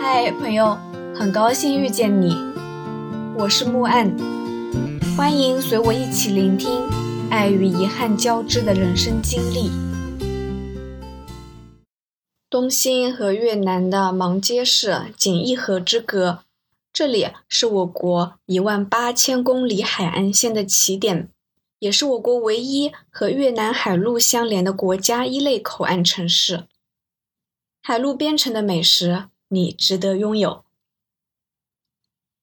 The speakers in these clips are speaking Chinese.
嗨，朋友，很高兴遇见你，我是木岸，欢迎随我一起聆听爱与遗憾交织的人生经历。东兴和越南的芒街市仅一河之隔，这里是我国一万八千公里海岸线的起点，也是我国唯一和越南海陆相连的国家一类口岸城市。海陆边城的美食，你值得拥有。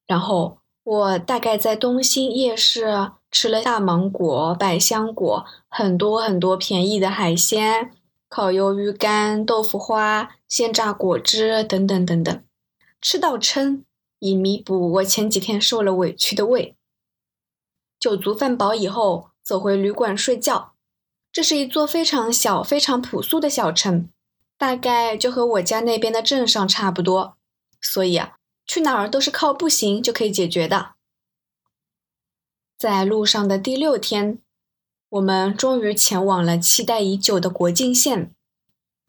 然后我大概在东兴夜市吃了大芒果、百香果，很多很多便宜的海鲜。烤鱿鱼干、豆腐花、鲜榨果汁等等等等，吃到撑，以弥补我前几天受了委屈的胃。酒足饭饱以后，走回旅馆睡觉。这是一座非常小、非常朴素的小城，大概就和我家那边的镇上差不多，所以啊，去哪儿都是靠步行就可以解决的。在路上的第六天。我们终于前往了期待已久的国境线，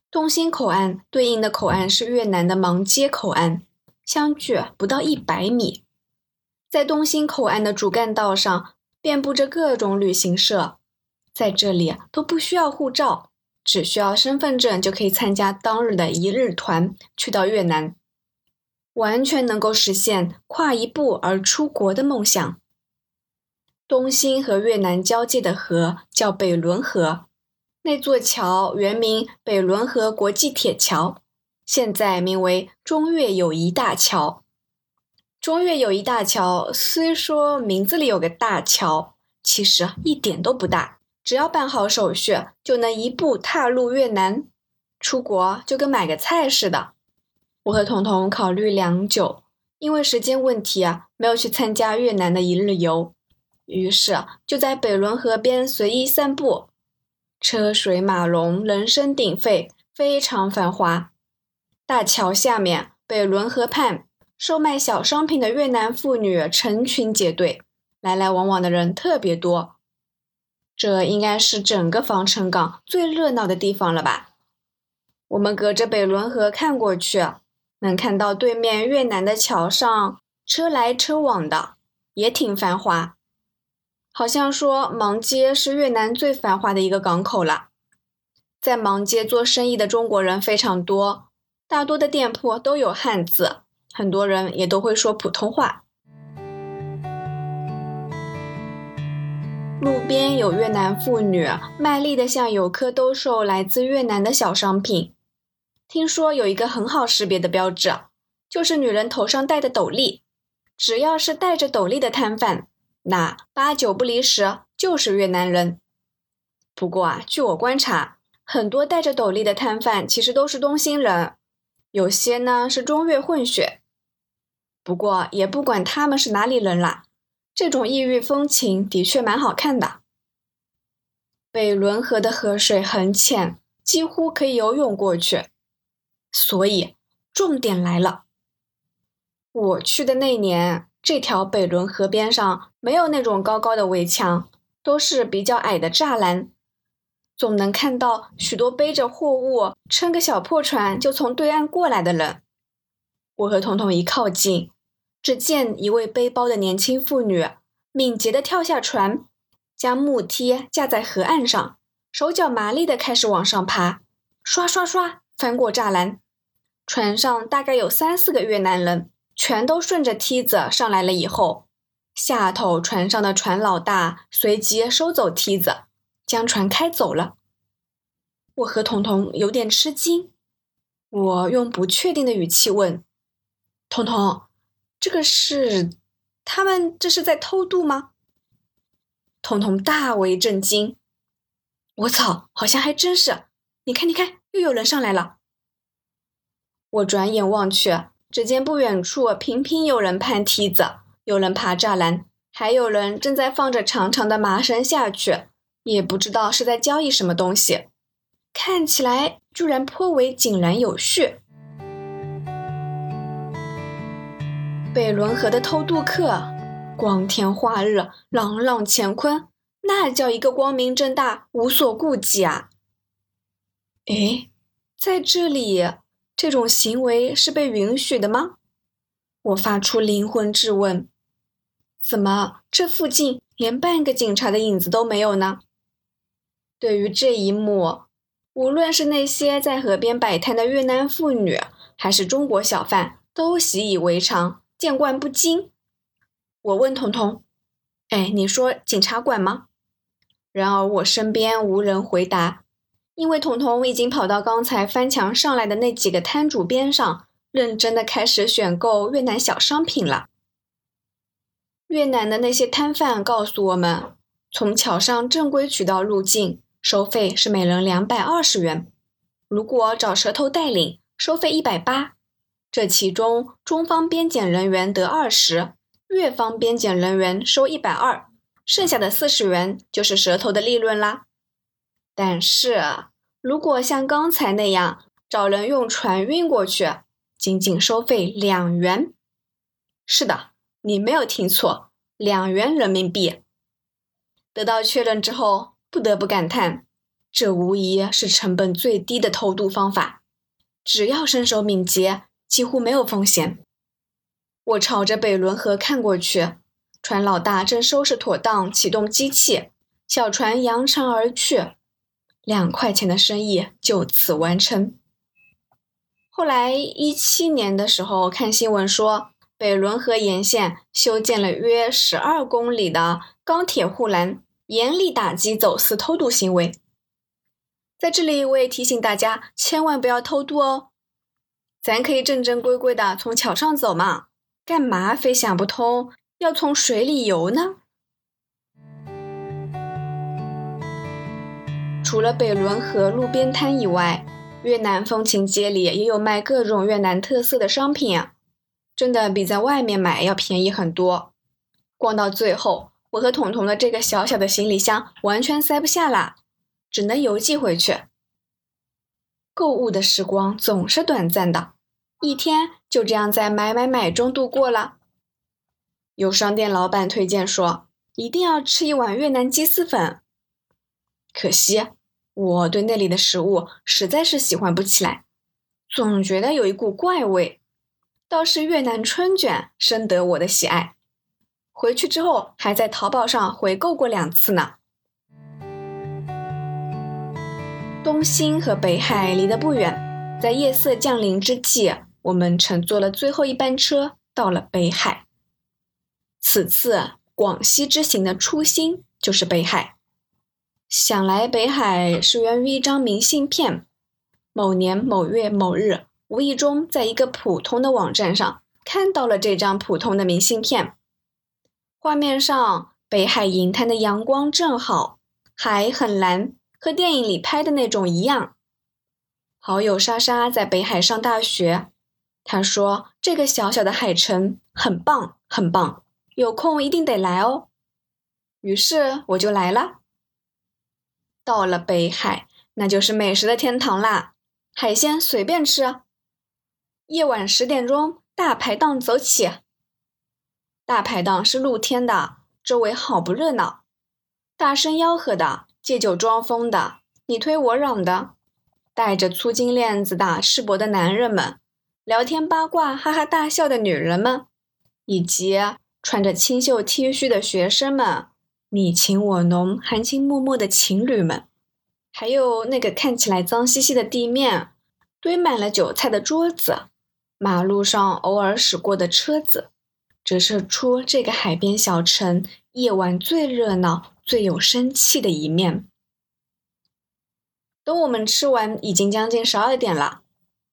东兴口岸对应的口岸是越南的芒街口岸，相距不到一百米。在东兴口岸的主干道上，遍布着各种旅行社，在这里都不需要护照，只需要身份证就可以参加当日的一日团去到越南，完全能够实现跨一步而出国的梦想。东兴和越南交界的河叫北仑河，那座桥原名北仑河国际铁桥，现在名为中越友谊大桥。中越友谊大桥虽说名字里有个大桥，其实一点都不大，只要办好手续，就能一步踏入越南，出国就跟买个菜似的。我和彤彤考虑良久，因为时间问题啊，没有去参加越南的一日游。于是就在北仑河边随意散步，车水马龙，人声鼎沸，非常繁华。大桥下面，北仑河畔，售卖小商品的越南妇女成群结队，来来往往的人特别多。这应该是整个防城港最热闹的地方了吧？我们隔着北仑河看过去，能看到对面越南的桥上车来车往的，也挺繁华。好像说芒街是越南最繁华的一个港口了，在芒街做生意的中国人非常多，大多的店铺都有汉字，很多人也都会说普通话。路边有越南妇女卖力的向游客兜售来自越南的小商品，听说有一个很好识别的标志，就是女人头上戴的斗笠，只要是戴着斗笠的摊贩。那八九不离十就是越南人。不过啊，据我观察，很多戴着斗笠的摊贩其实都是东兴人，有些呢是中越混血。不过也不管他们是哪里人啦，这种异域风情的确蛮好看的。北仑河的河水很浅，几乎可以游泳过去。所以重点来了，我去的那年。这条北仑河边上没有那种高高的围墙，都是比较矮的栅栏，总能看到许多背着货物、撑个小破船就从对岸过来的人。我和彤彤一靠近，只见一位背包的年轻妇女敏捷地跳下船，将木梯架在河岸上，手脚麻利地开始往上爬，刷刷刷翻过栅栏。船上大概有三四个越南人。全都顺着梯子上来了以后，下头船上的船老大随即收走梯子，将船开走了。我和彤彤有点吃惊，我用不确定的语气问：“彤彤，这个是他们这是在偷渡吗？”彤彤大为震惊：“我操，好像还真是！你看，你看，又有人上来了。”我转眼望去。只见不远处频频有人攀梯子，有人爬栅栏，还有人正在放着长长的麻绳下去，也不知道是在交易什么东西，看起来居然颇为井然有序。北仑河的偷渡客，光天化日，朗朗乾坤，那叫一个光明正大，无所顾忌啊！哎，在这里。这种行为是被允许的吗？我发出灵魂质问：怎么这附近连半个警察的影子都没有呢？对于这一幕，无论是那些在河边摆摊的越南妇女，还是中国小贩，都习以为常，见惯不惊。我问彤彤：“哎，你说警察管吗？”然而我身边无人回答，因为彤彤已经跑到刚才翻墙上来的那几个摊主边上，认真的开始选购越南小商品了。越南的那些摊贩告诉我们，从桥上正规渠道入境。收费是每人两百二十元，如果找蛇头带领，收费一百八。这其中，中方边检人员得二十，越方边检人员收一百二，剩下的四十元就是蛇头的利润啦。但是，如果像刚才那样找人用船运过去，仅仅收费两元。是的，你没有听错，两元人民币。得到确认之后。不得不感叹，这无疑是成本最低的偷渡方法。只要身手敏捷，几乎没有风险。我朝着北仑河看过去，船老大正收拾妥当，启动机器，小船扬长而去，两块钱的生意就此完成。后来一七年的时候，看新闻说，北仑河沿线修建了约十二公里的钢铁护栏。严厉打击走私偷渡行为，在这里我也提醒大家，千万不要偷渡哦。咱可以正正规规的从桥上走嘛，干嘛非想不通要从水里游呢？除了北仑河路边摊以外，越南风情街里也有卖各种越南特色的商品，真的比在外面买要便宜很多。逛到最后。我和彤彤的这个小小的行李箱完全塞不下了，只能邮寄回去。购物的时光总是短暂的，一天就这样在买买买中度过了。有商店老板推荐说，一定要吃一碗越南鸡丝粉。可惜我对那里的食物实在是喜欢不起来，总觉得有一股怪味。倒是越南春卷深得我的喜爱。回去之后，还在淘宝上回购过两次呢。东兴和北海离得不远，在夜色降临之际，我们乘坐了最后一班车到了北海。此次广西之行的初心就是北海。想来北海是源于一张明信片，某年某月某日，无意中在一个普通的网站上看到了这张普通的明信片。画面上，北海银滩的阳光正好，海很蓝，和电影里拍的那种一样。好友莎莎在北海上大学，他说这个小小的海城很棒，很棒，有空一定得来哦。于是我就来了。到了北海，那就是美食的天堂啦，海鲜随便吃。夜晚十点钟，大排档走起。大排档是露天的，周围好不热闹，大声吆喝的，借酒装疯的，你推我嚷的，戴着粗金链子的赤膊的男人们，聊天八卦哈哈大笑的女人们，以及穿着清秀 T 恤的学生们，你情我浓、含情脉脉的情侣们，还有那个看起来脏兮兮的地面，堆满了韭菜的桌子，马路上偶尔驶过的车子。折射出这个海边小城夜晚最热闹、最有生气的一面。等我们吃完，已经将近十二点了。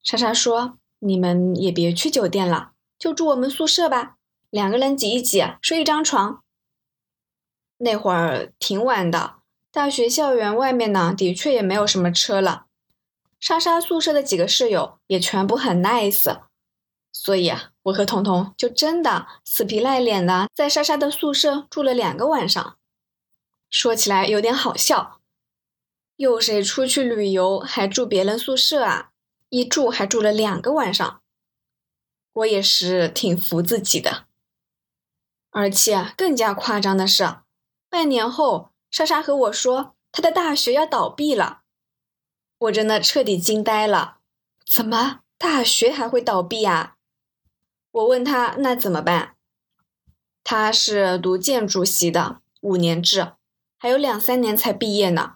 莎莎说：“你们也别去酒店了，就住我们宿舍吧，两个人挤一挤，睡一张床。”那会儿挺晚的，大学校园外面呢，的确也没有什么车了。莎莎宿舍的几个室友也全部很 nice。所以啊，我和彤彤就真的死皮赖脸的在莎莎的宿舍住了两个晚上。说起来有点好笑，有谁出去旅游还住别人宿舍啊？一住还住了两个晚上，我也是挺服自己的。而且更加夸张的是，半年后莎莎和我说她的大学要倒闭了，我真的彻底惊呆了。怎么？大学还会倒闭啊？我问他那怎么办？他是读建筑系的，五年制，还有两三年才毕业呢。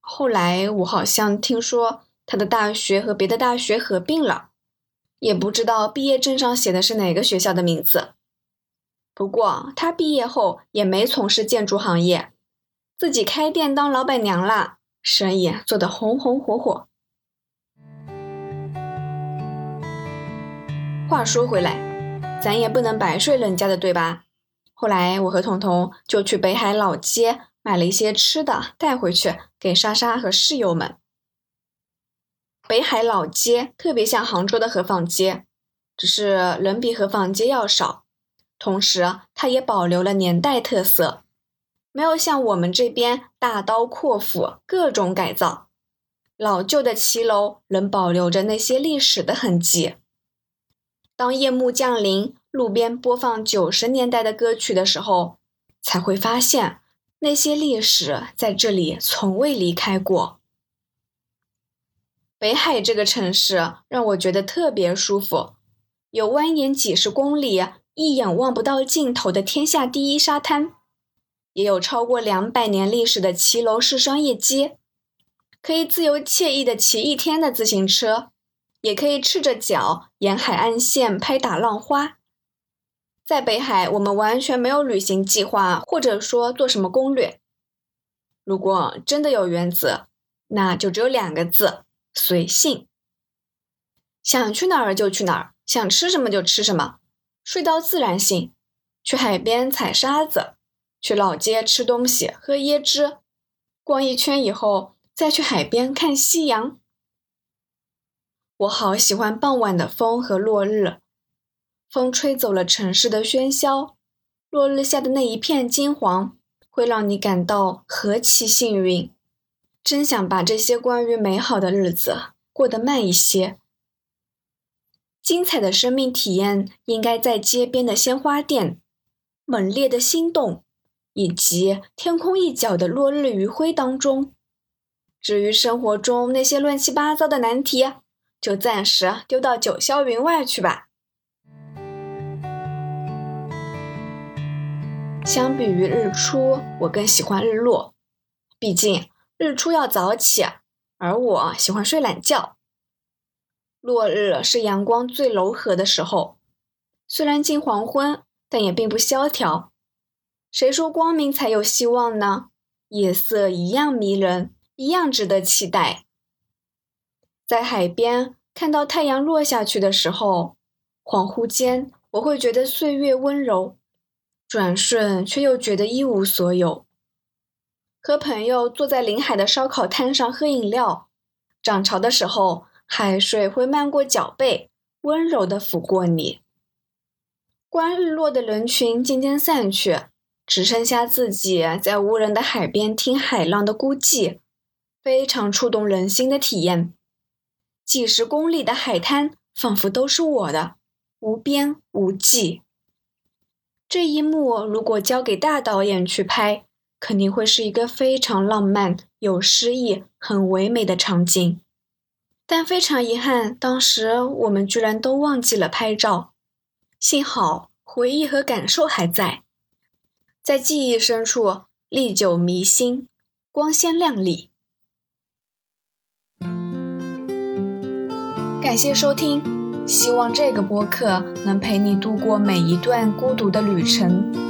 后来我好像听说他的大学和别的大学合并了，也不知道毕业证上写的是哪个学校的名字。不过他毕业后也没从事建筑行业，自己开店当老板娘啦，生意做得红红火火。话说回来，咱也不能白睡人家的，对吧？后来我和彤彤就去北海老街买了一些吃的带回去给莎莎和室友们。北海老街特别像杭州的河坊街，只是人比河坊街要少。同时，它也保留了年代特色，没有像我们这边大刀阔斧、各种改造。老旧的骑楼仍保留着那些历史的痕迹。当夜幕降临，路边播放九十年代的歌曲的时候，才会发现那些历史在这里从未离开过。北海这个城市让我觉得特别舒服，有蜿蜒几十公里。一眼望不到尽头的天下第一沙滩，也有超过两百年历史的骑楼式商业街，可以自由惬意的骑一天的自行车，也可以赤着脚沿海岸线拍打浪花。在北海，我们完全没有旅行计划，或者说做什么攻略。如果真的有原则，那就只有两个字：随性。想去哪儿就去哪儿，想吃什么就吃什么。睡到自然醒，去海边踩沙子，去老街吃东西喝椰汁，逛一圈以后再去海边看夕阳。我好喜欢傍晚的风和落日，风吹走了城市的喧嚣，落日下的那一片金黄，会让你感到何其幸运。真想把这些关于美好的日子过得慢一些。精彩的生命体验应该在街边的鲜花店、猛烈的心动，以及天空一角的落日余晖当中。至于生活中那些乱七八糟的难题，就暂时丢到九霄云外去吧。相比于日出，我更喜欢日落，毕竟日出要早起，而我喜欢睡懒觉。落日是阳光最柔和的时候，虽然近黄昏，但也并不萧条。谁说光明才有希望呢？夜色一样迷人，一样值得期待。在海边看到太阳落下去的时候，恍惚间我会觉得岁月温柔，转瞬却又觉得一无所有。和朋友坐在临海的烧烤摊上喝饮料，涨潮的时候。海水会漫过脚背，温柔地抚过你。观日落的人群渐渐散去，只剩下自己在无人的海边听海浪的孤寂，非常触动人心的体验。几十公里的海滩仿佛都是我的，无边无际。这一幕如果交给大导演去拍，肯定会是一个非常浪漫、有诗意、很唯美的场景。但非常遗憾，当时我们居然都忘记了拍照。幸好回忆和感受还在，在记忆深处历久弥新，光鲜亮丽。感谢收听，希望这个播客能陪你度过每一段孤独的旅程，